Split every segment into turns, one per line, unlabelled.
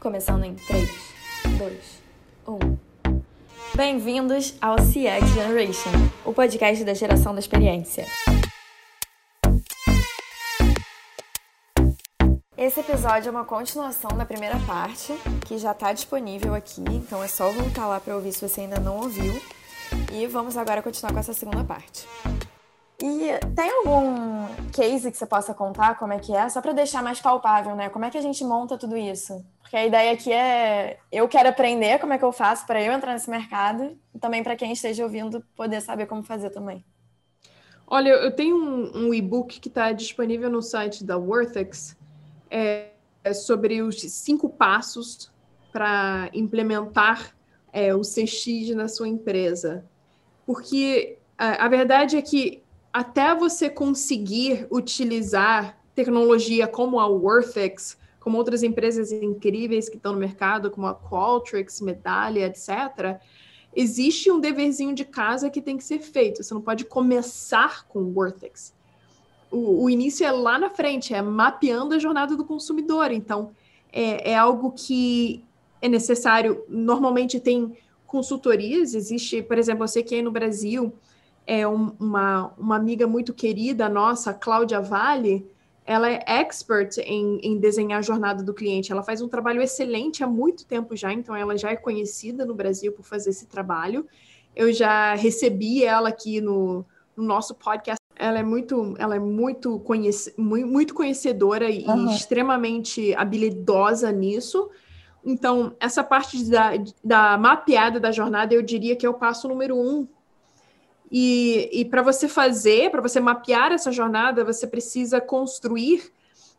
Começando em 3, 2, 1. Bem-vindos ao CX Generation, o podcast da geração da experiência. Esse episódio é uma continuação da primeira parte, que já está disponível aqui, então é só voltar lá para ouvir se você ainda não ouviu. E vamos agora continuar com essa segunda parte. E tem algum case que você possa contar como é que é, só para deixar mais palpável, né? Como é que a gente monta tudo isso? Porque a ideia aqui é eu quero aprender como é que eu faço para eu entrar nesse mercado e também para quem esteja ouvindo poder saber como fazer também.
Olha, eu tenho um, um e-book que está disponível no site da Worthex é, é sobre os cinco passos para implementar é, o CX na sua empresa. Porque a, a verdade é que até você conseguir utilizar tecnologia como a Worthex, como outras empresas incríveis que estão no mercado, como a Qualtrics, Medalha, etc., existe um deverzinho de casa que tem que ser feito. Você não pode começar com Worthex. O, o início é lá na frente, é mapeando a jornada do consumidor. Então, é, é algo que é necessário. Normalmente tem consultorias, existe, por exemplo, eu sei que aí no Brasil é um, uma, uma amiga muito querida nossa, Cláudia Vale, ela é expert em, em desenhar a jornada do cliente. Ela faz um trabalho excelente há muito tempo já, então ela já é conhecida no Brasil por fazer esse trabalho. Eu já recebi ela aqui no, no nosso podcast. Ela é muito, ela é muito, conhece, muito, conhecedora e, uhum. extremamente habilidosa nisso. Então, essa parte da, da mapeada da jornada, eu diria que é o passo número um e, e para você fazer, para você mapear essa jornada, você precisa construir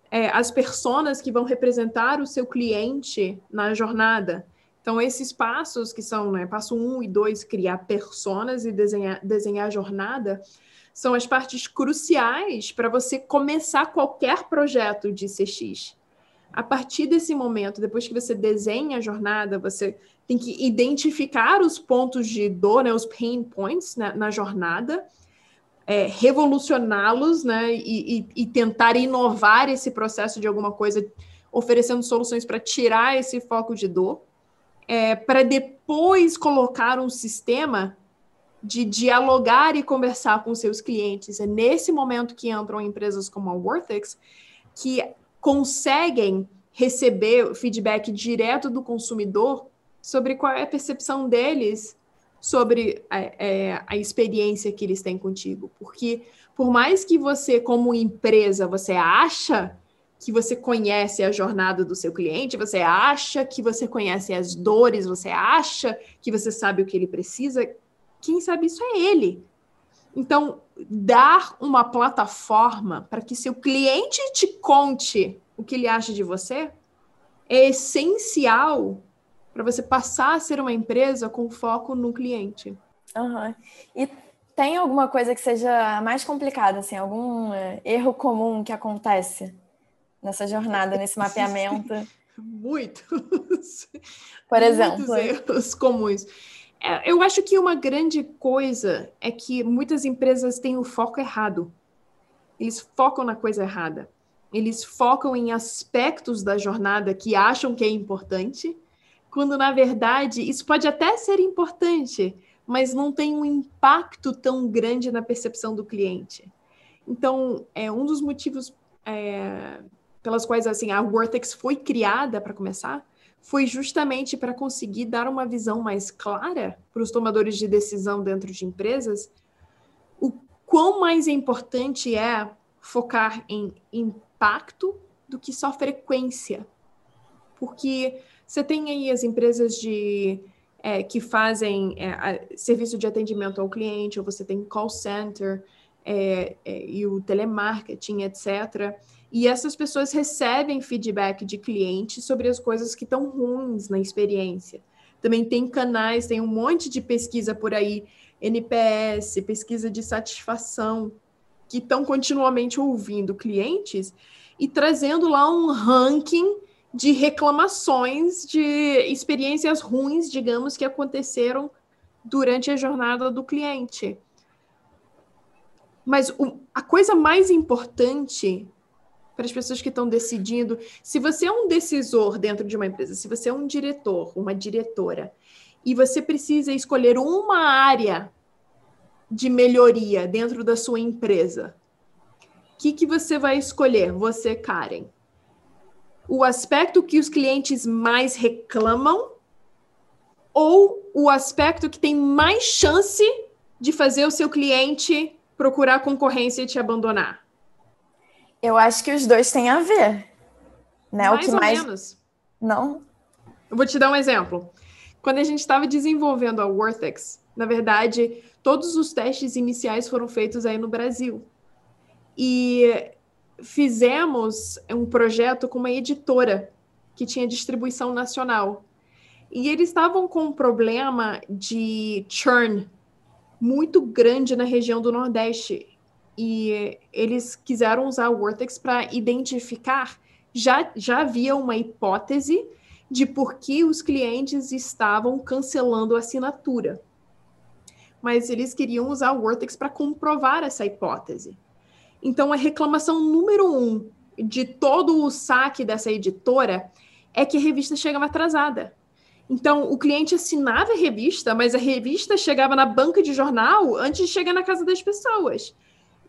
é, as pessoas que vão representar o seu cliente na jornada. Então, esses passos que são, né, passo um e dois, criar personas e desenhar, desenhar a jornada, são as partes cruciais para você começar qualquer projeto de CX. A partir desse momento, depois que você desenha a jornada, você tem que identificar os pontos de dor, né, os pain points né, na jornada, é, revolucioná-los né, e, e, e, tentar inovar esse processo de alguma coisa, oferecendo soluções para tirar esse foco de dor, é, para depois colocar um sistema de dialogar e conversar com seus clientes. É nesse momento que entram empresas como a Worthex, que conseguem receber feedback direto do consumidor sobre qual é a percepção deles sobre a, é, a experiência que eles têm contigo. Porque por mais que você, como empresa, você acha que você conhece a jornada do seu cliente, você acha que você conhece as dores, você acha que você sabe o que ele precisa, quem sabe isso é ele. Então, dar uma plataforma para que seu cliente te conte o que ele acha de você é essencial para você passar a ser uma empresa com foco no cliente.
Uhum. E tem alguma coisa que seja mais complicada, assim, algum é, erro comum que acontece nessa jornada, nesse mapeamento?
Muitos.
Por exemplo.
Muitos erros comuns. É, eu acho que uma grande coisa é que muitas empresas têm o foco errado. Eles focam na coisa errada. Eles focam em aspectos da jornada que acham que é importante quando na verdade isso pode até ser importante, mas não tem um impacto tão grande na percepção do cliente. Então, é um dos motivos é, pelas quais assim a Wortex foi criada para começar foi justamente para conseguir dar uma visão mais clara para os tomadores de decisão dentro de empresas o quão mais importante é focar em impacto do que só frequência. Porque você tem aí as empresas de é, que fazem é, a, serviço de atendimento ao cliente, ou você tem call center é, é e o telemarketing, etc. E essas pessoas recebem feedback de clientes sobre as coisas que estão ruins na experiência. Também tem canais, tem um monte de pesquisa por aí, NPS, pesquisa de satisfação, que estão continuamente ouvindo clientes e trazendo lá um ranking de reclamações de experiências ruins, digamos, que aconteceram durante a jornada do cliente. Mas o, a coisa mais importante para as pessoas que estão decidindo. Se você é um decisor dentro de uma empresa, se você é um diretor, uma diretora, e você precisa escolher uma área de melhoria dentro da sua empresa, o que, que você vai escolher, você, Karen? O aspecto que os clientes mais reclamam ou o aspecto que tem mais chance de fazer o seu cliente procurar concorrência e te abandonar?
Eu acho que os dois têm a ver. Né?
Mais
o que
ou
mais...
menos.
Não?
Eu vou te dar um exemplo. Quando a gente estava desenvolvendo a Worthex, na verdade, todos os testes iniciais foram feitos aí no Brasil. E fizemos um projeto com uma editora que tinha distribuição nacional. E eles estavam com um problema de churn muito grande na região do Nordeste e eles quiseram usar o Vortex para identificar. Já, já havia uma hipótese de por que os clientes estavam cancelando a assinatura. Mas eles queriam usar o Vortex para comprovar essa hipótese. Então, a reclamação número um de todo o saque dessa editora é que a revista chegava atrasada. Então, o cliente assinava a revista, mas a revista chegava na banca de jornal antes de chegar na casa das pessoas.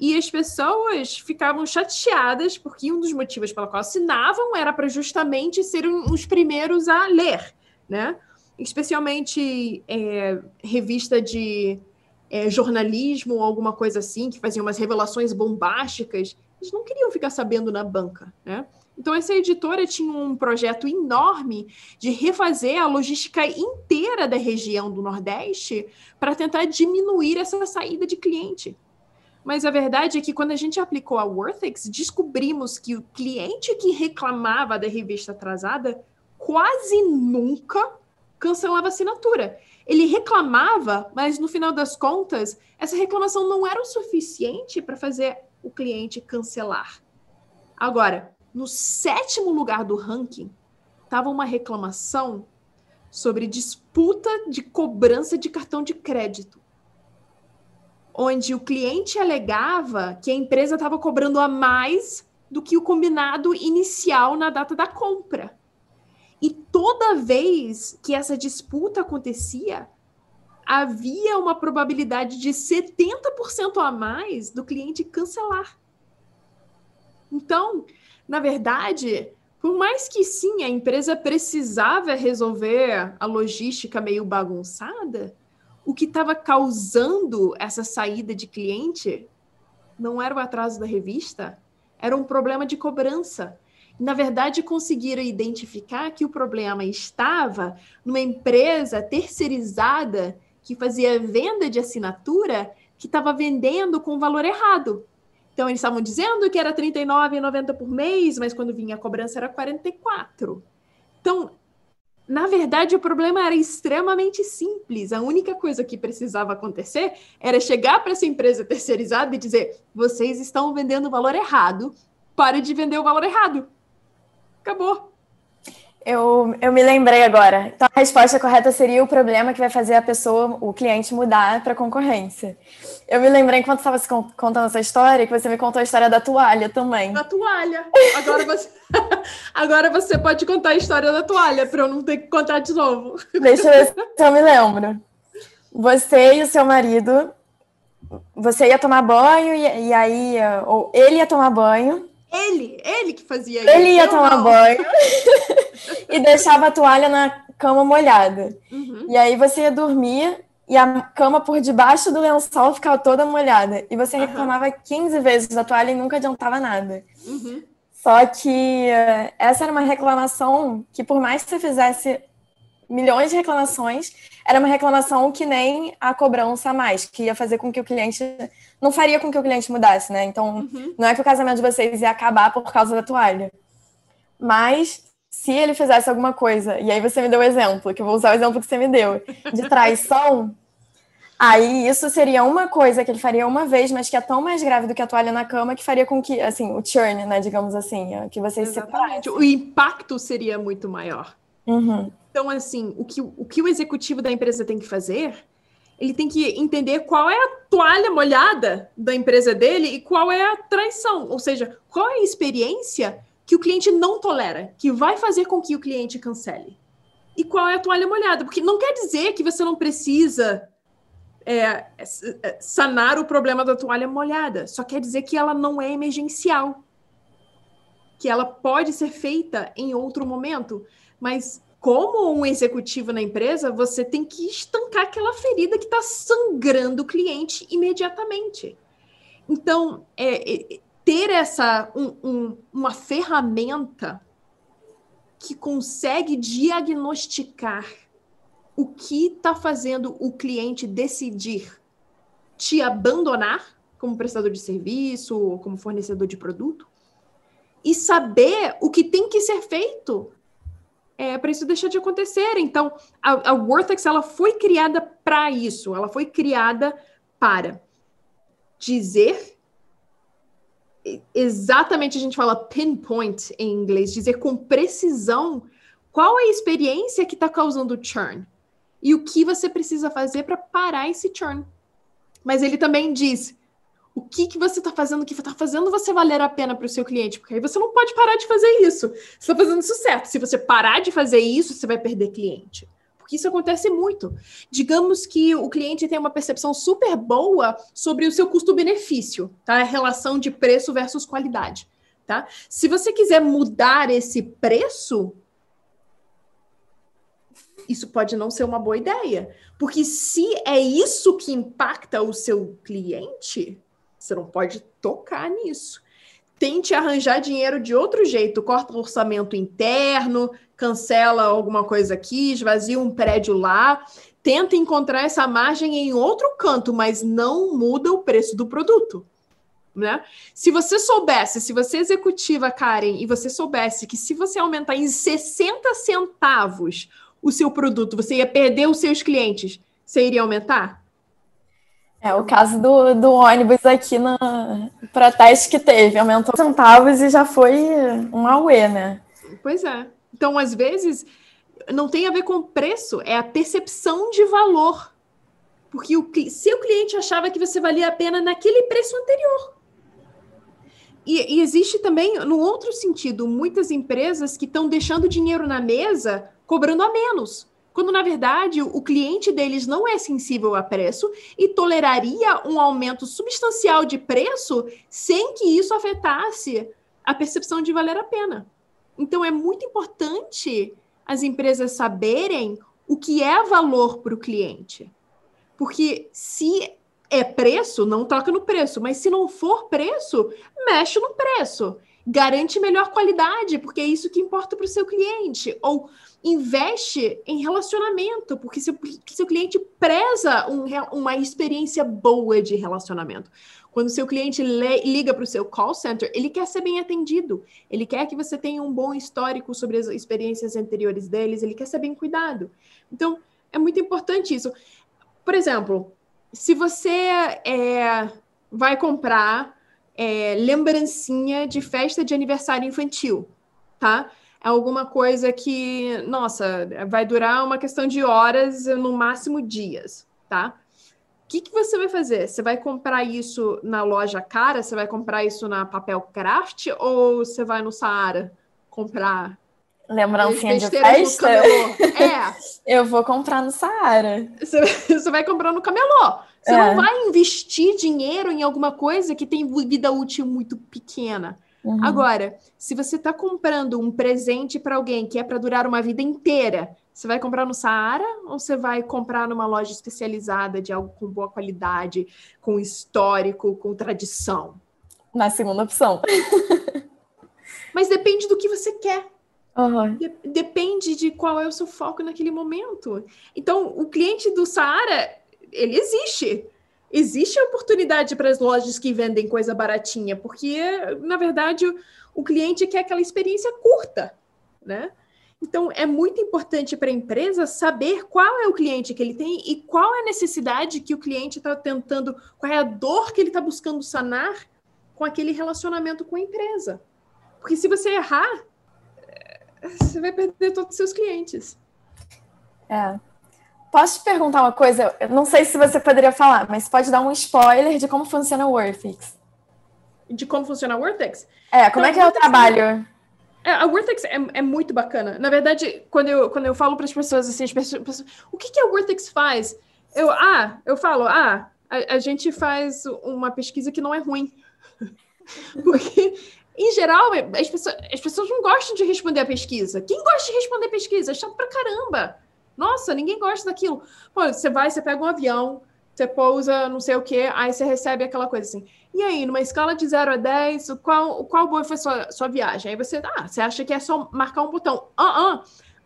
E as pessoas ficavam chateadas porque um dos motivos pelo qual assinavam era para justamente serem os primeiros a ler, né? Especialmente é, revista de é, jornalismo ou alguma coisa assim, que fazia umas revelações bombásticas. Eles não queriam ficar sabendo na banca, né? Então, essa editora tinha um projeto enorme de refazer a logística inteira da região do Nordeste para tentar diminuir essa saída de cliente. Mas a verdade é que quando a gente aplicou a Worthex, descobrimos que o cliente que reclamava da revista atrasada quase nunca cancelava assinatura. Ele reclamava, mas no final das contas, essa reclamação não era o suficiente para fazer o cliente cancelar. Agora, no sétimo lugar do ranking, estava uma reclamação sobre disputa de cobrança de cartão de crédito, onde o cliente alegava que a empresa estava cobrando a mais do que o combinado inicial na data da compra. E toda vez que essa disputa acontecia, havia uma probabilidade de 70% a mais do cliente cancelar. Então, na verdade, por mais que sim, a empresa precisava resolver a logística meio bagunçada, o que estava causando essa saída de cliente não era o atraso da revista, era um problema de cobrança. Na verdade, conseguiram identificar que o problema estava numa empresa terceirizada que fazia venda de assinatura que estava vendendo com valor errado. Então, eles estavam dizendo que era R$ 39,90 por mês, mas quando vinha a cobrança era 44. Então, na verdade, o problema era extremamente simples. A única coisa que precisava acontecer era chegar para essa empresa terceirizada e dizer: vocês estão vendendo o valor errado, pare de vender o valor errado. Acabou.
Eu, eu me lembrei agora. Então, a resposta correta seria o problema que vai fazer a pessoa, o cliente, mudar para concorrência. Eu me lembrei, enquanto estava contando essa história, que você me contou a história da toalha também.
Da toalha. Agora você, agora você pode contar a história da toalha, para eu não ter que contar de novo.
Deixa eu ver se eu me lembro. Você e o seu marido, você ia tomar banho, e, e aí, ou ele ia tomar banho,
ele, ele que fazia
isso. Ele ia tomar não. banho e deixava a toalha na cama molhada. Uhum. E aí você ia dormir e a cama por debaixo do lençol ficava toda molhada. E você reclamava uhum. 15 vezes da toalha e nunca adiantava nada. Uhum. Só que uh, essa era uma reclamação que, por mais que você fizesse milhões de reclamações, era uma reclamação que nem a cobrança a mais, que ia fazer com que o cliente. Não faria com que o cliente mudasse, né? Então, uhum. não é que o casamento de vocês ia acabar por causa da toalha. Mas, se ele fizesse alguma coisa, e aí você me deu o exemplo, que eu vou usar o exemplo que você me deu, de traição. Aí isso seria uma coisa que ele faria uma vez, mas que é tão mais grave do que a toalha na cama que faria com que, assim, o churn, né, digamos assim, que vocês
Exatamente. separassem. O impacto seria muito maior.
Uhum.
Então, assim, o que, o que o executivo da empresa tem que fazer ele tem que entender qual é a toalha molhada da empresa dele e qual é a traição, ou seja, qual é a experiência que o cliente não tolera, que vai fazer com que o cliente cancele. E qual é a toalha molhada? Porque não quer dizer que você não precisa é, sanar o problema da toalha molhada, só quer dizer que ela não é emergencial. Que ela pode ser feita em outro momento, mas como um executivo na empresa, você tem que estancar aquela ferida que está sangrando o cliente imediatamente. Então, é, é, ter essa um, um, uma ferramenta que consegue diagnosticar o que está fazendo o cliente decidir te abandonar como prestador de serviço ou como fornecedor de produto e saber o que tem que ser feito é, para isso deixar de acontecer. Então, a, a ela foi criada para isso. Ela foi criada para dizer exatamente a gente fala pinpoint em inglês, dizer com precisão qual é a experiência que está causando churn e o que você precisa fazer para parar esse churn. Mas ele também diz o que, que você está fazendo, o que está fazendo você valer a pena para o seu cliente, porque aí você não pode parar de fazer isso. Você está fazendo isso certo. Se você parar de fazer isso, você vai perder cliente. Porque isso acontece muito. Digamos que o cliente tem uma percepção super boa sobre o seu custo-benefício, tá? A relação de preço versus qualidade, tá? Se você quiser mudar esse preço, isso pode não ser uma boa ideia. Porque se é isso que impacta o seu cliente, você não pode tocar nisso. Tente arranjar dinheiro de outro jeito, corta o orçamento interno, cancela alguma coisa aqui, esvazia um prédio lá, tenta encontrar essa margem em outro canto, mas não muda o preço do produto. Né? Se você soubesse, se você executiva, Karen, e você soubesse que se você aumentar em 60 centavos o seu produto, você ia perder os seus clientes, você iria aumentar?
É o caso do, do ônibus aqui no protesto que teve, aumentou centavos e já foi um auê, né?
Pois é. Então, às vezes, não tem a ver com preço, é a percepção de valor. Porque o seu cliente achava que você valia a pena naquele preço anterior. E, e existe também, no outro sentido, muitas empresas que estão deixando dinheiro na mesa cobrando a menos quando na verdade o cliente deles não é sensível a preço e toleraria um aumento substancial de preço sem que isso afetasse a percepção de valer a pena. Então é muito importante as empresas saberem o que é valor para o cliente. Porque se é preço, não toca no preço, mas se não for preço, mexe no preço. Garante melhor qualidade, porque é isso que importa para o seu cliente. Ou investe em relacionamento, porque seu, seu cliente preza um, uma experiência boa de relacionamento. Quando seu cliente le, liga para o seu call center, ele quer ser bem atendido, ele quer que você tenha um bom histórico sobre as experiências anteriores deles, ele quer ser bem cuidado. Então, é muito importante isso. Por exemplo, se você é, vai comprar é, lembrancinha de festa de aniversário infantil, tá? é alguma coisa que, nossa, vai durar uma questão de horas, no máximo dias, tá? O que, que você vai fazer? Você vai comprar isso na loja cara? Você vai comprar isso na Papel Craft? Ou você vai no Saara comprar
lembrancinha de festa? É. Eu vou comprar no Saara.
Você, você vai comprar no camelô. Você é. não vai investir dinheiro em alguma coisa que tem vida útil muito pequena. Uhum. Agora, se você está comprando um presente para alguém que é para durar uma vida inteira, você vai comprar no Saara ou você vai comprar numa loja especializada de algo com boa qualidade, com histórico, com tradição?
Na segunda opção.
Mas depende do que você quer. Uhum. De depende de qual é o seu foco naquele momento. Então, o cliente do Saara, ele existe existe a oportunidade para as lojas que vendem coisa baratinha, porque, na verdade, o, o cliente quer aquela experiência curta, né? Então, é muito importante para a empresa saber qual é o cliente que ele tem e qual é a necessidade que o cliente está tentando, qual é a dor que ele está buscando sanar com aquele relacionamento com a empresa. Porque se você errar, você vai perder todos os seus clientes.
É. Posso te perguntar uma coisa? Eu não sei se você poderia falar, mas pode dar um spoiler de como funciona o Worthix.
De como funciona o Worthix?
É, como então, é que é o trabalho?
É, a Worthix é, é, muito bacana. Na verdade, quando eu, quando eu falo para as pessoas assim, as pessoas, o que, que a Worthix faz? Eu, ah, eu falo, ah, a, a gente faz uma pesquisa que não é ruim. Porque em geral, as pessoas, as pessoas não gostam de responder a pesquisa. Quem gosta de responder pesquisa? É chato pra caramba. Nossa, ninguém gosta daquilo. Pô, você vai, você pega um avião, você pousa, não sei o quê, aí você recebe aquela coisa assim. E aí, numa escala de 0 a 10, qual, qual foi a sua, sua viagem? Aí você, ah, você acha que é só marcar um botão. Ah, uh, uh,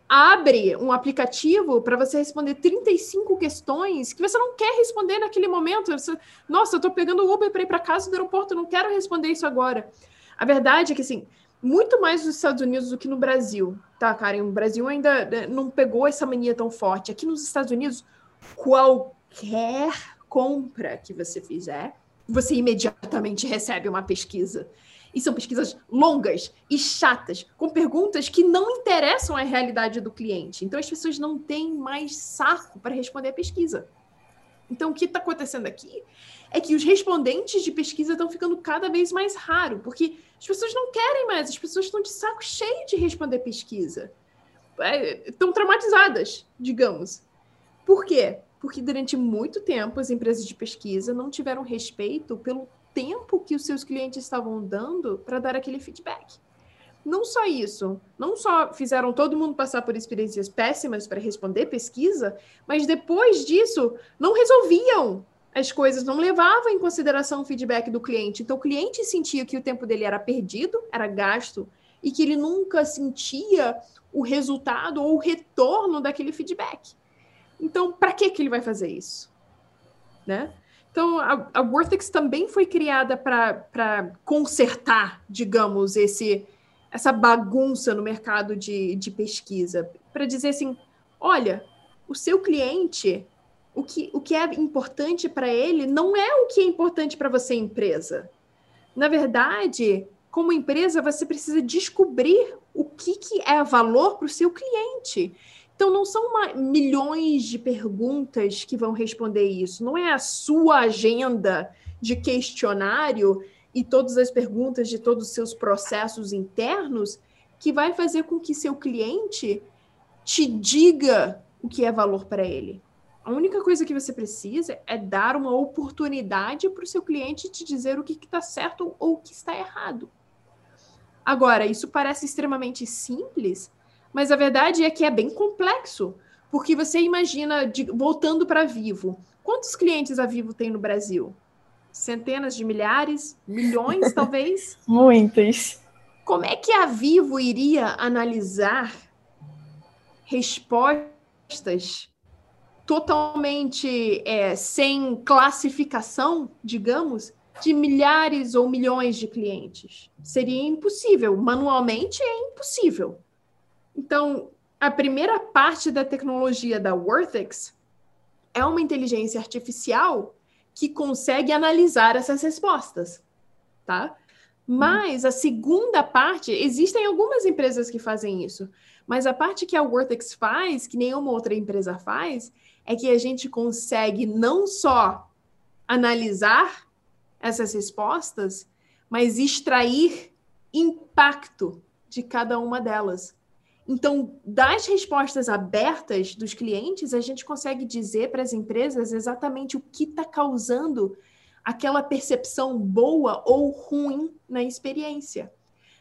abre um aplicativo para você responder 35 questões que você não quer responder naquele momento. Você, Nossa, eu estou pegando o Uber para ir para casa do aeroporto, não quero responder isso agora. A verdade é que, assim, muito mais nos Estados Unidos do que no Brasil, tá, Karen? O Brasil ainda né, não pegou essa mania tão forte. Aqui nos Estados Unidos, qualquer compra que você fizer, você imediatamente recebe uma pesquisa. E são pesquisas longas e chatas, com perguntas que não interessam à realidade do cliente. Então, as pessoas não têm mais saco para responder a pesquisa. Então, o que está acontecendo aqui é que os respondentes de pesquisa estão ficando cada vez mais raros, porque as pessoas não querem mais, as pessoas estão de saco cheio de responder pesquisa. É, estão traumatizadas, digamos. Por quê? Porque durante muito tempo as empresas de pesquisa não tiveram respeito pelo tempo que os seus clientes estavam dando para dar aquele feedback. Não só isso, não só fizeram todo mundo passar por experiências péssimas para responder pesquisa, mas depois disso não resolviam as coisas não levavam em consideração o feedback do cliente. Então, o cliente sentia que o tempo dele era perdido, era gasto, e que ele nunca sentia o resultado ou o retorno daquele feedback. Então, para que, que ele vai fazer isso? Né? Então, a, a Worthix também foi criada para consertar, digamos, esse, essa bagunça no mercado de, de pesquisa. Para dizer assim: olha, o seu cliente o que, o que é importante para ele não é o que é importante para você, empresa. Na verdade, como empresa, você precisa descobrir o que, que é valor para o seu cliente. Então, não são uma, milhões de perguntas que vão responder isso. Não é a sua agenda de questionário e todas as perguntas de todos os seus processos internos que vai fazer com que seu cliente te diga o que é valor para ele. A única coisa que você precisa é dar uma oportunidade para o seu cliente te dizer o que está certo ou o que está errado. Agora, isso parece extremamente simples, mas a verdade é que é bem complexo, porque você imagina, de, voltando para Vivo, quantos clientes a Vivo tem no Brasil? Centenas de milhares? Milhões, talvez?
Muitos.
Como é que a Vivo iria analisar respostas totalmente é, sem classificação, digamos, de milhares ou milhões de clientes. Seria impossível, manualmente é impossível. Então, a primeira parte da tecnologia da Worthix é uma inteligência artificial que consegue analisar essas respostas, tá? Mas a segunda parte, existem algumas empresas que fazem isso, mas a parte que a Worthix faz, que nenhuma outra empresa faz, é que a gente consegue não só analisar essas respostas, mas extrair impacto de cada uma delas. Então, das respostas abertas dos clientes, a gente consegue dizer para as empresas exatamente o que está causando aquela percepção boa ou ruim na experiência.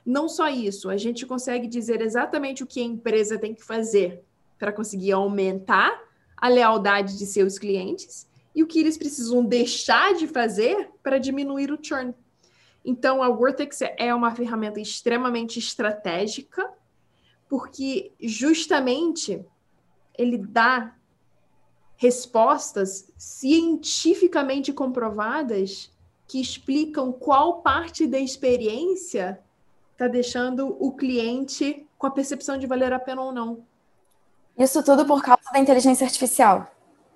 Não só isso, a gente consegue dizer exatamente o que a empresa tem que fazer para conseguir aumentar a lealdade de seus clientes e o que eles precisam deixar de fazer para diminuir o churn. Então, a Wortex é uma ferramenta extremamente estratégica, porque justamente ele dá respostas cientificamente comprovadas que explicam qual parte da experiência está deixando o cliente com a percepção de valer a pena ou não.
Isso tudo por causa da inteligência artificial.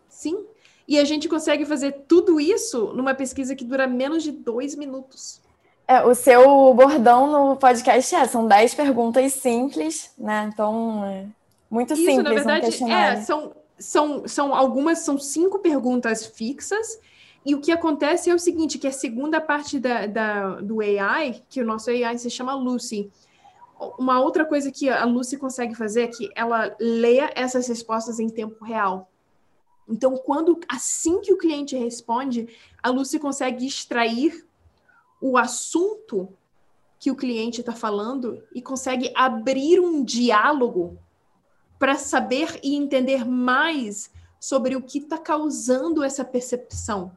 Sim. E a gente consegue fazer tudo isso numa pesquisa que dura menos de dois minutos.
É, o seu bordão no podcast é, são dez perguntas simples, né? Então, é muito
isso,
simples.
Na verdade,
um
é, são, são, são algumas, são cinco perguntas fixas, e o que acontece é o seguinte, que a segunda parte da, da, do AI, que o nosso AI se chama Lucy, uma outra coisa que a Lucy consegue fazer é que ela leia essas respostas em tempo real. Então, quando assim que o cliente responde, a Lucy consegue extrair o assunto que o cliente está falando e consegue abrir um diálogo para saber e entender mais sobre o que está causando essa percepção.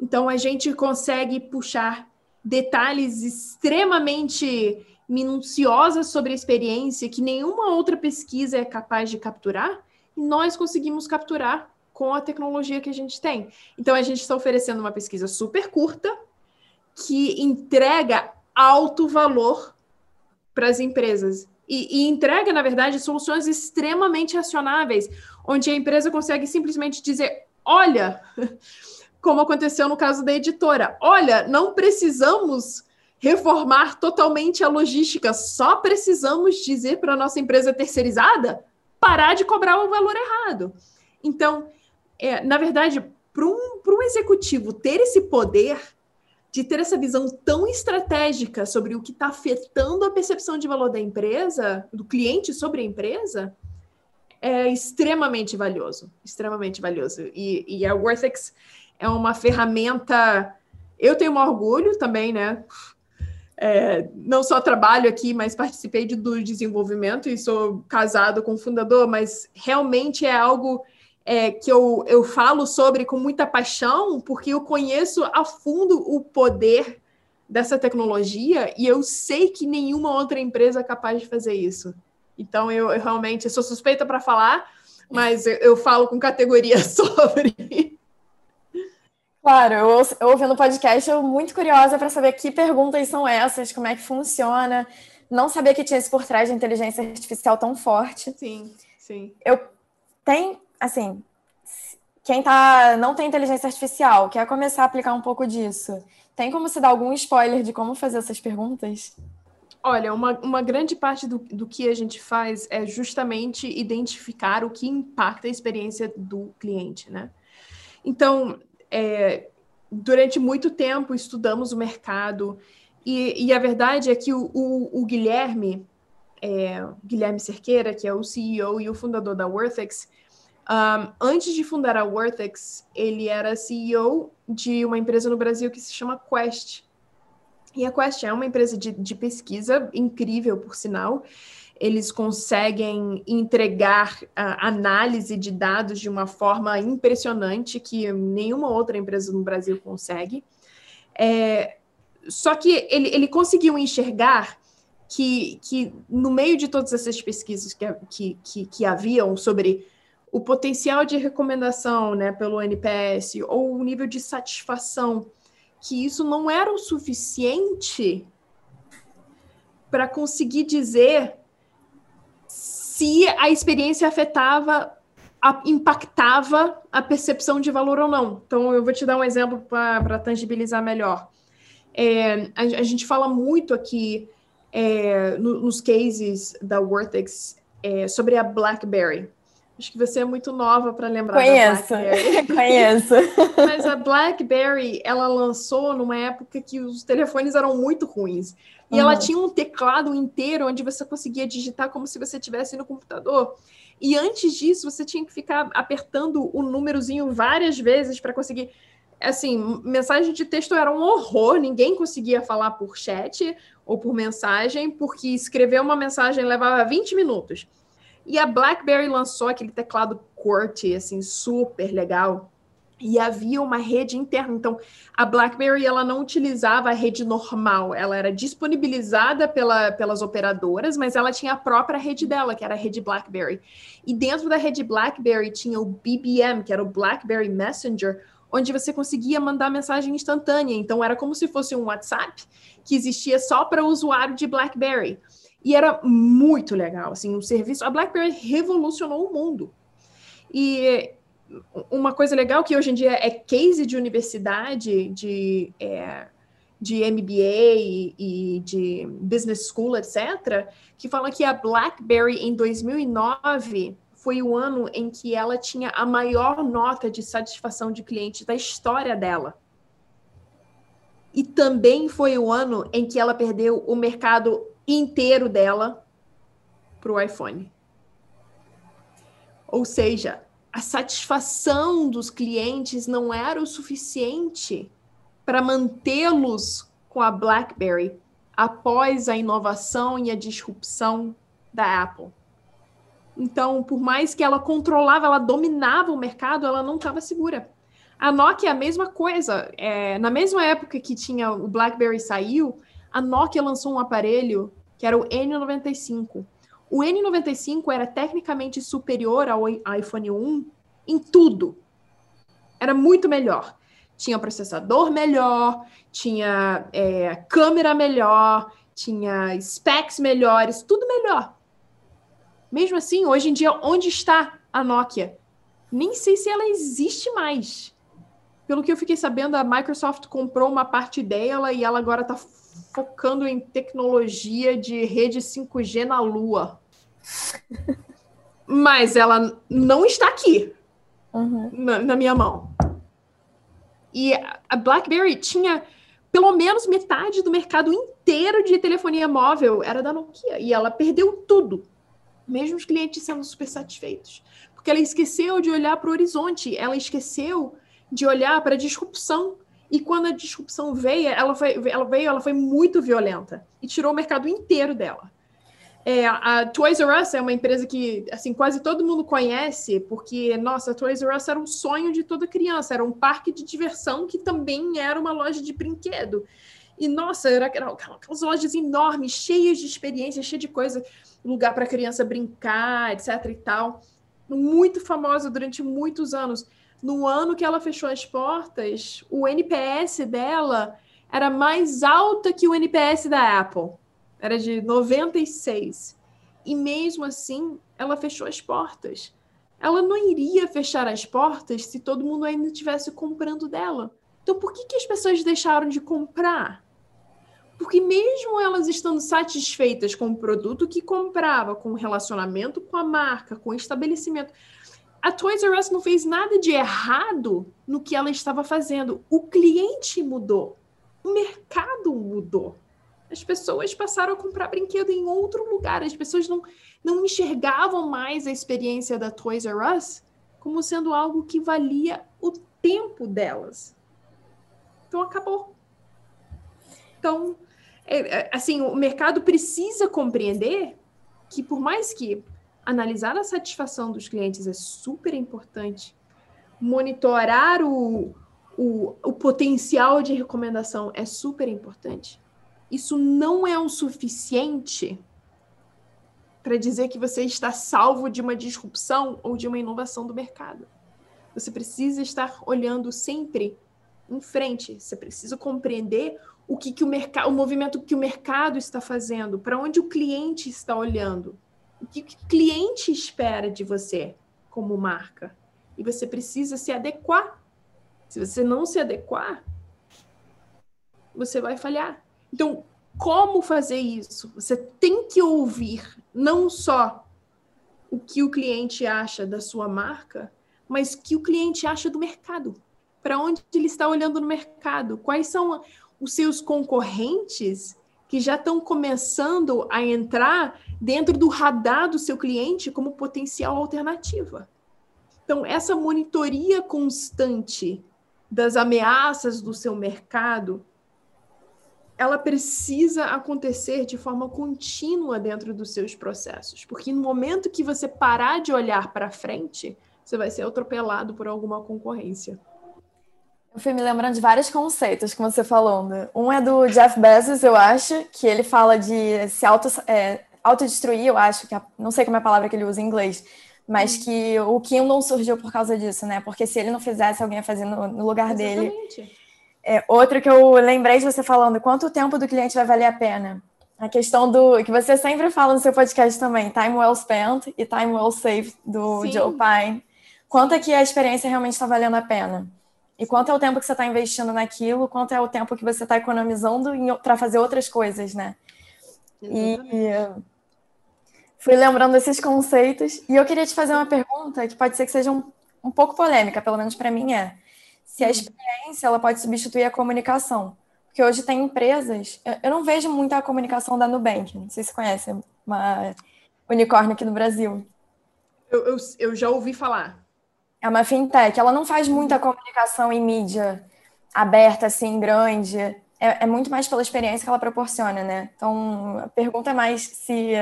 Então, a gente consegue puxar detalhes extremamente minuciosos sobre a experiência que nenhuma outra pesquisa é capaz de capturar, e nós conseguimos capturar com a tecnologia que a gente tem. Então, a gente está oferecendo uma pesquisa super curta, que entrega alto valor para as empresas. E, e, entrega, na verdade, soluções extremamente acionáveis, onde a empresa consegue simplesmente dizer: olha, como aconteceu no caso da editora, olha, não precisamos reformar totalmente a logística, só precisamos dizer para a nossa empresa terceirizada parar de cobrar o valor errado. Então, é, na verdade, para um, um executivo ter esse poder de ter essa visão tão estratégica sobre o que está afetando a percepção de valor da empresa, do cliente sobre a empresa, é extremamente valioso, extremamente valioso. E, e a Worthex é uma ferramenta. Eu tenho um orgulho também, né? É, não só trabalho aqui, mas participei de, do desenvolvimento e sou casado com o fundador, mas realmente é algo é, que eu, eu falo sobre com muita paixão, porque eu conheço a fundo o poder dessa tecnologia e eu sei que nenhuma outra empresa é capaz de fazer isso. Então, eu, eu realmente sou suspeita para falar, mas eu, eu, falo com categoria sobre.
Claro, eu, eu ouvindo o podcast, eu muito curiosa para saber que perguntas são essas, como é que funciona. Não sabia que tinha isso por trás de inteligência artificial tão forte.
Sim, sim.
Eu tenho, assim, quem tá, não tem inteligência artificial, quer começar a aplicar um pouco disso. Tem como se dar algum spoiler de como fazer essas perguntas?
Olha, uma, uma grande parte do, do que a gente faz é justamente identificar o que impacta a experiência do cliente, né? Então, é, durante muito tempo estudamos o mercado e, e a verdade é que o, o, o Guilherme, é, Guilherme Cerqueira, que é o CEO e o fundador da Worthex, um, antes de fundar a Worthex, ele era CEO de uma empresa no Brasil que se chama Quest. E a Quest é uma empresa de, de pesquisa incrível, por sinal, eles conseguem entregar a análise de dados de uma forma impressionante que nenhuma outra empresa no Brasil consegue. É, só que ele, ele conseguiu enxergar que, que, no meio de todas essas pesquisas que, que, que, que haviam sobre o potencial de recomendação né, pelo NPS ou o nível de satisfação, que isso não era o suficiente para conseguir dizer se a experiência afetava, a, impactava a percepção de valor ou não. Então, eu vou te dar um exemplo para tangibilizar melhor. É, a, a, gente fala muito aqui é, no, nos cases da Worthex é, sobre a BlackBerry. Acho que você é muito nova para lembrar
Conheço, conheço.
Mas a BlackBerry, ela lançou numa época que os telefones eram muito ruins. E uhum. ela tinha um teclado inteiro onde você conseguia digitar como se você estivesse no computador. E antes disso, você tinha que ficar apertando o númerozinho várias vezes para conseguir. Assim, mensagem de texto era um horror, ninguém conseguia falar por chat ou por mensagem, porque escrever uma mensagem levava 20 minutos. E a BlackBerry lançou aquele teclado QWERTY, assim, super legal, e havia uma rede interna. Então, a BlackBerry ela não utilizava a rede normal, ela era disponibilizada pela, pelas operadoras, mas ela tinha a própria rede dela, que era a rede BlackBerry. E dentro da rede BlackBerry tinha o BBM, que era o BlackBerry Messenger, onde você conseguia mandar mensagem instantânea. Então, era como se fosse um WhatsApp que existia só para o usuário de BlackBerry. E era muito legal, assim, o serviço. A BlackBerry revolucionou o mundo. E uma coisa legal que hoje em dia é case de universidade, de, é, de MBA e, e, de business school, etc., que fala que a BlackBerry em 2009 foi o ano em que ela tinha a maior nota de satisfação de cliente da história dela. E também foi o ano em que ela perdeu o mercado inteiro dela para o iPhone. Ou seja, a satisfação dos clientes não era o suficiente para mantê-los com a BlackBerry após a inovação e a disrupção da Apple. Então, por mais que ela controlava, ela dominava o mercado, ela não estava segura. A Nokia é a mesma coisa. É, na mesma época que tinha o BlackBerry saiu, a Nokia lançou um aparelho que era o N95. O N95 era tecnicamente superior ao iPhone 1 em tudo. Era muito melhor. Tinha processador melhor, tinha é, câmera melhor, tinha specs melhores, tudo melhor. Mesmo assim, hoje em dia, onde está a Nokia? Nem sei se ela existe mais. Pelo que eu fiquei sabendo, a Microsoft comprou uma parte dela e ela agora está focando em tecnologia de rede 5G na Lua. Mas ela não está aqui uhum. na, na minha mão. E a BlackBerry tinha pelo menos metade do mercado inteiro de telefonia móvel era da Nokia e ela perdeu tudo, mesmo os clientes sendo super satisfeitos, porque ela esqueceu de olhar para o horizonte, ela esqueceu de olhar para a disrupção e quando a disrupção veio, ela foi, ela veio, ela foi muito violenta e tirou o mercado inteiro dela. É, a Toys R Us é uma empresa que assim quase todo mundo conhece, porque nossa, a Toys R Us era um sonho de toda criança, era um parque de diversão que também era uma loja de brinquedo. E nossa, era, aquelas lojas enormes, cheias de experiências, cheias de coisa, lugar para criança brincar, etc e tal. Muito famosa durante muitos anos no ano que ela fechou as portas, o NPS dela era mais alta que o NPS da Apple. Era de 96. E mesmo assim, ela fechou as portas. Ela não iria fechar as portas se todo mundo ainda estivesse comprando dela. Então, por que, que as pessoas deixaram de comprar? Porque mesmo elas estando satisfeitas com o produto que comprava, com o relacionamento com a marca, com o estabelecimento, a Toys R Us não fez nada de errado no que ela estava fazendo. O cliente mudou. O mercado mudou. As pessoas passaram a comprar brinquedo em outro lugar. As pessoas não, não enxergavam mais a experiência da Toys R Us como sendo algo que valia o tempo delas. Então acabou. Então, é, é assim, o mercado precisa compreender que por mais que analisar a satisfação dos clientes é super importante. Monitorar o, o, o potencial de recomendação é super importante. Isso não é o suficiente para dizer que você está salvo de uma disrupção ou de uma inovação do mercado. Você precisa estar olhando sempre em frente. Você precisa compreender o que, que o mercado, o movimento que o mercado está fazendo, para onde o cliente está olhando o que o cliente espera de você como marca. E você precisa se adequar. Se você não se adequar, você vai falhar. Então, como fazer isso? Você tem que ouvir não só o que o cliente acha da sua marca, mas que o cliente acha do mercado. Para onde ele está olhando no mercado? Quais são os seus concorrentes que já estão começando a entrar dentro do radar do seu cliente como potencial alternativa. Então, essa monitoria constante das ameaças do seu mercado, ela precisa acontecer de forma contínua dentro dos seus processos, porque no momento que você parar de olhar para frente, você vai ser atropelado por alguma concorrência.
Eu fui me lembrando de vários conceitos que você falou. Né? Um é do Jeff Bezos, eu acho, que ele fala de se auto, é, autodestruir, eu acho, que a, não sei como é a palavra que ele usa em inglês, mas hum. que o Kindle surgiu por causa disso, né? Porque se ele não fizesse, alguém ia fazer no, no lugar Exatamente. dele. É, outro que eu lembrei de você falando, quanto tempo do cliente vai valer a pena? A questão do que você sempre fala no seu podcast também, time well spent e time well saved do Sim. Joe Pine. Quanto é que a experiência realmente está valendo a pena? E quanto é o tempo que você está investindo naquilo, quanto é o tempo que você está economizando para fazer outras coisas, né? Exatamente. E fui lembrando desses conceitos e eu queria te fazer uma pergunta que pode ser que seja um, um pouco polêmica, pelo menos para mim é. Se a experiência ela pode substituir a comunicação. Porque hoje tem empresas, eu não vejo muita comunicação da Nubank, não sei se conhece, uma unicórnio aqui no Brasil.
Eu, eu, eu já ouvi falar.
É uma fintech, ela não faz muita comunicação em mídia aberta, assim, grande. É, é, muito mais pela experiência que ela proporciona, né? Então, a pergunta é mais se.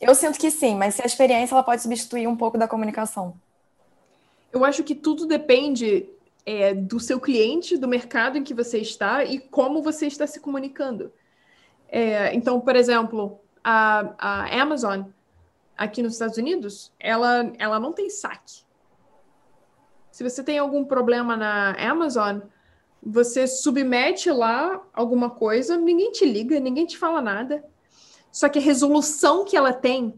Eu sinto que sim, mas se a experiência ela pode substituir um pouco da comunicação.
Eu acho que tudo depende é, do seu cliente, do mercado em que você está e como você está se comunicando. É, então, por exemplo, a, a Amazon aqui nos Estados Unidos, ela, ela não tem saque. Se você tem algum problema na Amazon, você submete lá alguma coisa, ninguém te liga, ninguém te fala nada. Só que a resolução que ela tem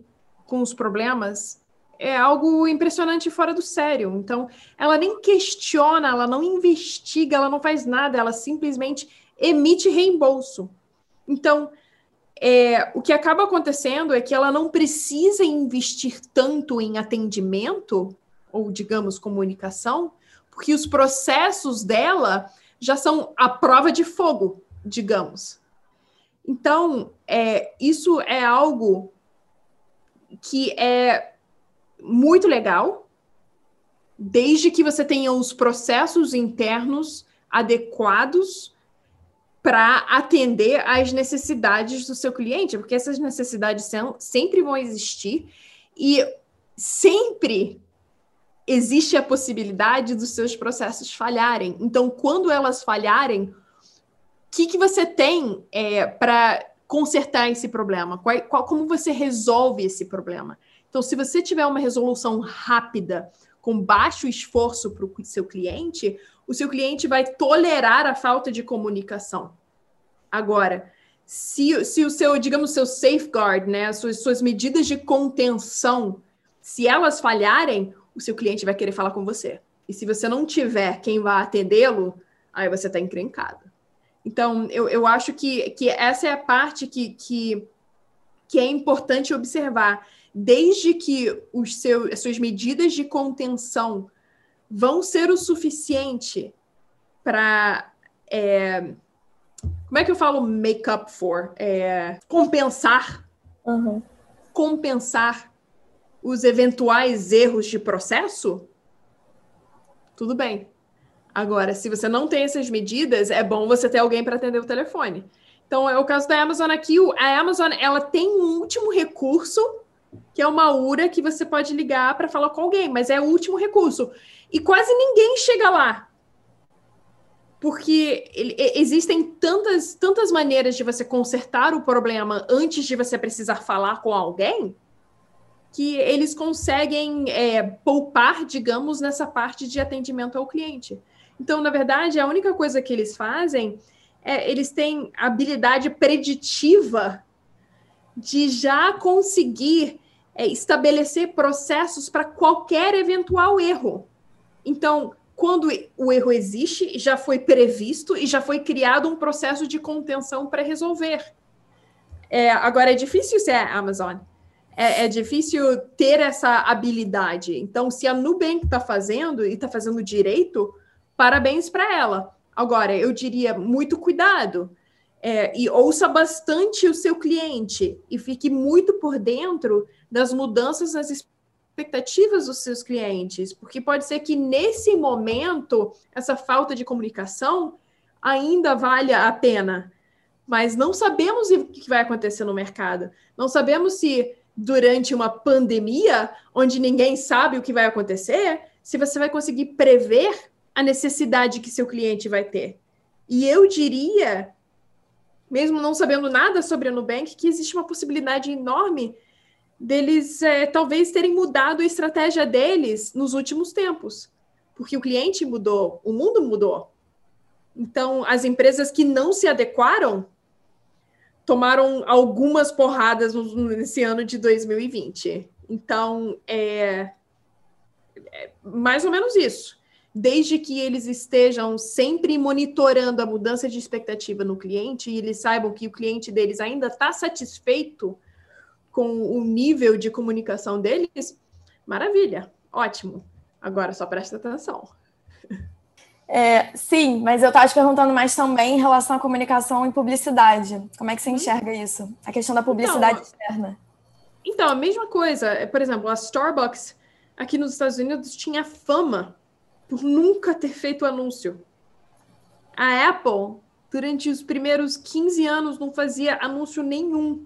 com os problemas é algo impressionante fora do sério. Então, ela nem questiona, ela não investiga, ela não faz nada, ela simplesmente emite reembolso. Então, é, o que acaba acontecendo é que ela não precisa investir tanto em atendimento, ou digamos, comunicação, porque os processos dela já são a prova de fogo, digamos. Então, é, isso é algo que é muito legal, desde que você tenha os processos internos adequados para atender às necessidades do seu cliente, porque essas necessidades são, sempre vão existir e sempre existe a possibilidade dos seus processos falharem. Então, quando elas falharem, o que, que você tem é, para consertar esse problema? Qual, qual, como você resolve esse problema? Então, se você tiver uma resolução rápida, com baixo esforço para o seu cliente, o seu cliente vai tolerar a falta de comunicação. Agora, se, se o seu, digamos, seu safeguard, né, as suas, suas medidas de contenção, se elas falharem, o seu cliente vai querer falar com você. E se você não tiver quem vá atendê-lo, aí você está encrencado. Então, eu, eu acho que, que essa é a parte que, que, que é importante observar. Desde que os seu, as suas medidas de contenção vão ser o suficiente para. É, como é que eu falo make up for? É, compensar.
Uhum.
Compensar os eventuais erros de processo? Tudo bem. Agora, se você não tem essas medidas, é bom você ter alguém para atender o telefone. Então, é o caso da Amazon aqui. A Amazon ela tem um último recurso, que é uma URA que você pode ligar para falar com alguém, mas é o último recurso. E quase ninguém chega lá. Porque existem tantas, tantas maneiras de você consertar o problema antes de você precisar falar com alguém que eles conseguem é, poupar, digamos, nessa parte de atendimento ao cliente. Então, na verdade, a única coisa que eles fazem é eles têm habilidade preditiva de já conseguir é, estabelecer processos para qualquer eventual erro. Então, quando o erro existe, já foi previsto e já foi criado um processo de contenção para resolver. É, agora, é difícil ser Amazon. É, é, difícil ter essa habilidade. Então, se a Nubank está fazendo e está fazendo direito, parabéns para ela. Agora, eu diria muito cuidado. É, e ouça bastante o seu cliente e fique muito por dentro das mudanças nas expectativas dos seus clientes, porque pode ser que nesse momento essa falta de comunicação ainda valha a pena, mas não sabemos o que vai acontecer no mercado. Não sabemos se durante uma pandemia, onde ninguém sabe o que vai acontecer, se você vai conseguir prever a necessidade que seu cliente vai ter. E eu diria, mesmo não sabendo nada sobre a Nubank, que existe uma possibilidade enorme deles é, talvez terem mudado a estratégia deles nos últimos tempos, porque o cliente mudou, o mundo mudou. Então, as empresas que não se adequaram tomaram algumas porradas nesse ano de 2020. Então, é, é mais ou menos isso. Desde que eles estejam sempre monitorando a mudança de expectativa no cliente e eles saibam que o cliente deles ainda está satisfeito com o nível de comunicação deles, maravilha, ótimo. Agora só presta atenção.
É, sim, mas eu estava te perguntando mais também em relação à comunicação e publicidade. Como é que você uhum. enxerga isso? A questão da publicidade então, externa.
Então, a mesma coisa. É, por exemplo, a Starbucks aqui nos Estados Unidos tinha fama por nunca ter feito anúncio. A Apple, durante os primeiros 15 anos, não fazia anúncio nenhum.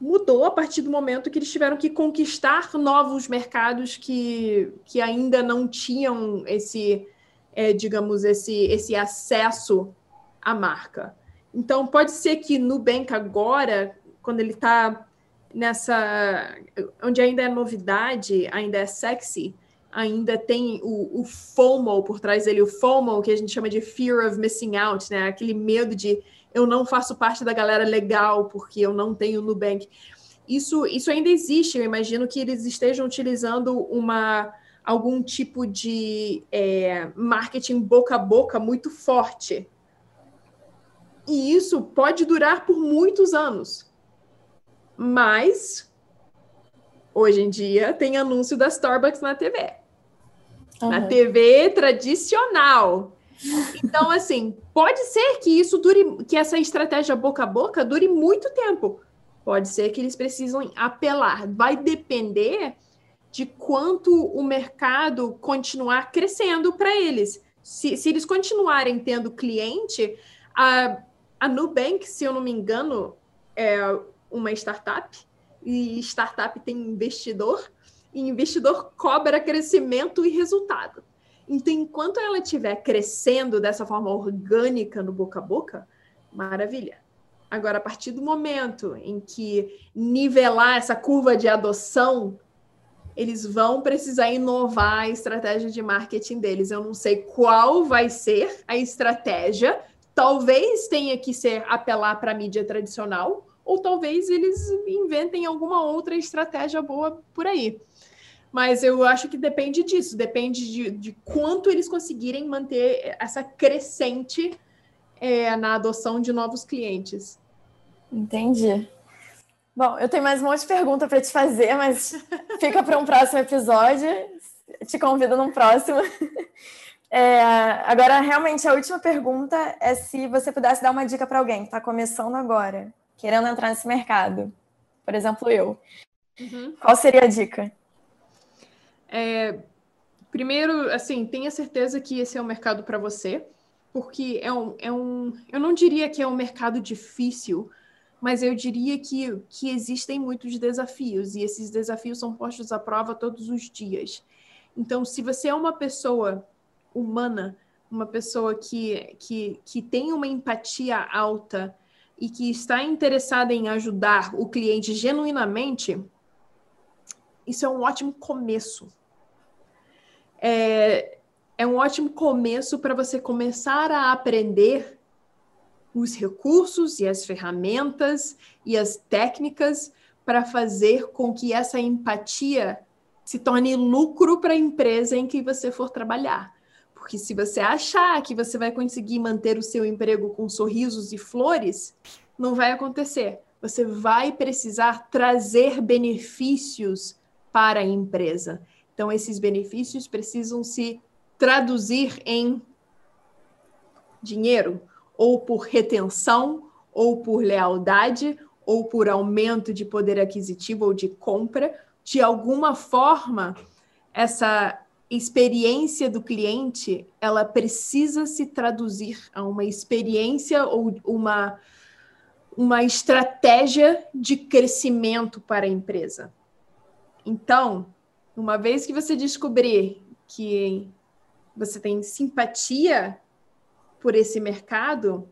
Mudou a partir do momento que eles tiveram que conquistar novos mercados que, que ainda não tinham esse é, digamos, esse, esse acesso à marca. Então, pode ser que Nubank agora, quando ele está nessa. onde ainda é novidade, ainda é sexy, ainda tem o, o, FOMO por trás dele, o FOMO, que a gente chama de Fear of Missing Out, né? Aquele medo de eu não faço parte da galera legal porque eu não tenho Nubank. Isso, isso ainda existe, eu imagino que eles estejam utilizando uma algum tipo de é, marketing boca a boca muito forte. E isso pode durar por muitos anos. Mas, hoje em dia, tem anúncio da Starbucks na TV. Uhum. Na TV tradicional. Então, assim, pode ser que isso dure, que essa estratégia boca a boca dure muito tempo. Pode ser que eles precisam apelar. Vai depender de quanto o mercado continuar crescendo para eles. Se, se, eles continuarem tendo cliente, a, a Nubank, se eu não me engano, é uma startup, e startup tem investidor, e investidor cobra crescimento e resultado. Então, enquanto ela estiver crescendo dessa forma orgânica no boca a boca, maravilha. Agora, a partir do momento em que nivelar essa curva de adoção eles vão precisar inovar a estratégia de marketing deles. Eu não sei qual vai ser a estratégia. Talvez tenha que ser apelar para a mídia tradicional, ou talvez eles inventem alguma outra estratégia boa por aí. Mas eu acho que depende disso, depende de, de quanto eles conseguirem manter essa crescente é, na adoção de novos clientes.
Entendi. Bom, eu tenho mais um monte de pergunta para te fazer, mas fica para um próximo episódio. Te convido num próximo. É, agora, realmente, a última pergunta é se você pudesse dar uma dica para alguém que está começando agora, querendo entrar nesse mercado. Por exemplo, eu. Uhum. Qual seria a dica?
É, primeiro, assim, tenha certeza que esse é o mercado para você, porque é um, é um. Eu não diria que é um mercado difícil, mas eu diria que, que existem muitos desafios e esses desafios são postos à prova todos os dias. Então, se você é uma pessoa humana, uma pessoa que, que, que tem uma empatia alta e que está interessada em ajudar o cliente genuinamente, isso é um ótimo começo. É, é um ótimo começo para você começar a aprender os recursos e as ferramentas e as técnicas para fazer com que essa empatia se torne lucro para a empresa em que você for trabalhar. Porque se você achar que você vai conseguir manter o seu emprego com sorrisos e flores, não vai acontecer. Você vai precisar trazer benefícios para a empresa. Então, esses benefícios precisam se traduzir em dinheiro, ou por retenção, ou por lealdade, ou por aumento de poder aquisitivo ou de compra, de alguma forma, essa experiência do cliente, ela precisa se traduzir a uma experiência ou uma uma estratégia de crescimento para a empresa. Então, uma vez que você descobrir que você tem simpatia por esse mercado,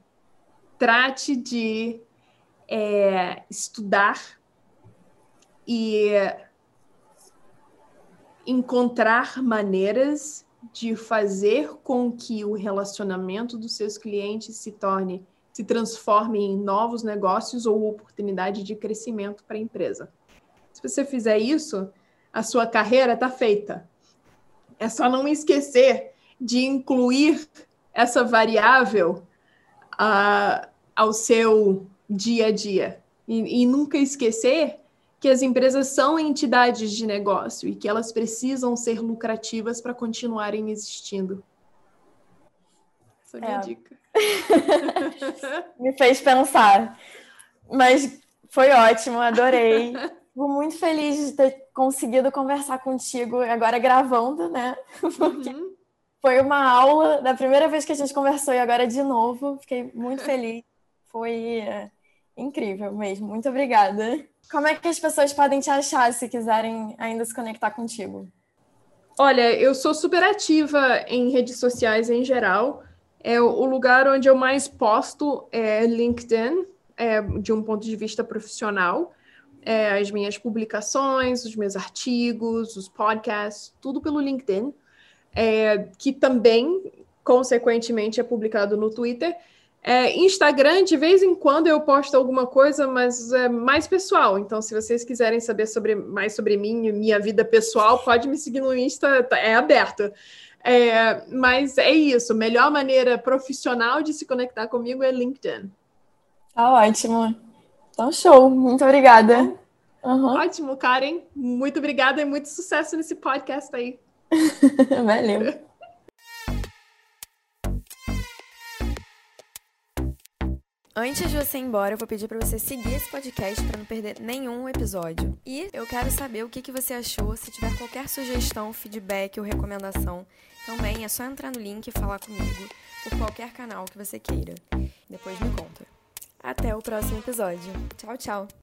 trate de é, estudar e encontrar maneiras de fazer com que o relacionamento dos seus clientes se torne, se transforme em novos negócios ou oportunidade de crescimento para a empresa. Se você fizer isso, a sua carreira está feita. É só não esquecer de incluir essa variável uh, ao seu dia a dia. E, e nunca esquecer que as empresas são entidades de negócio e que elas precisam ser lucrativas para continuarem existindo. Essa é a minha é. dica.
Me fez pensar. Mas foi ótimo, adorei. Fico muito feliz de ter conseguido conversar contigo agora gravando, né? Porque uhum. Foi uma aula da primeira vez que a gente conversou e agora de novo. Fiquei muito feliz. Foi é, incrível mesmo. Muito obrigada. Como é que as pessoas podem te achar se quiserem ainda se conectar contigo?
Olha, eu sou super ativa em redes sociais em geral. É o lugar onde eu mais posto é LinkedIn, é, de um ponto de vista profissional. É, as minhas publicações, os meus artigos, os podcasts, tudo pelo LinkedIn, é, que também, consequentemente, é publicado no Twitter. É, Instagram, de vez em quando eu posto alguma coisa, mas é mais pessoal. Então, se vocês quiserem saber sobre, mais sobre mim e minha vida pessoal, pode me seguir no Insta, tá, é aberto. É, mas é isso, melhor maneira profissional de se conectar comigo é LinkedIn.
Tá ótimo. Então, show. Muito obrigada.
Uhum. Ótimo, Karen. Muito obrigada e muito sucesso nesse podcast aí.
Valeu. Antes de você ir embora, eu vou pedir para você seguir esse podcast para não perder nenhum episódio. E eu quero saber o que, que você achou. Se tiver qualquer sugestão, feedback ou recomendação, também é só entrar no link e falar comigo por qualquer canal que você queira. Depois me conta. Até o próximo episódio. Tchau, tchau!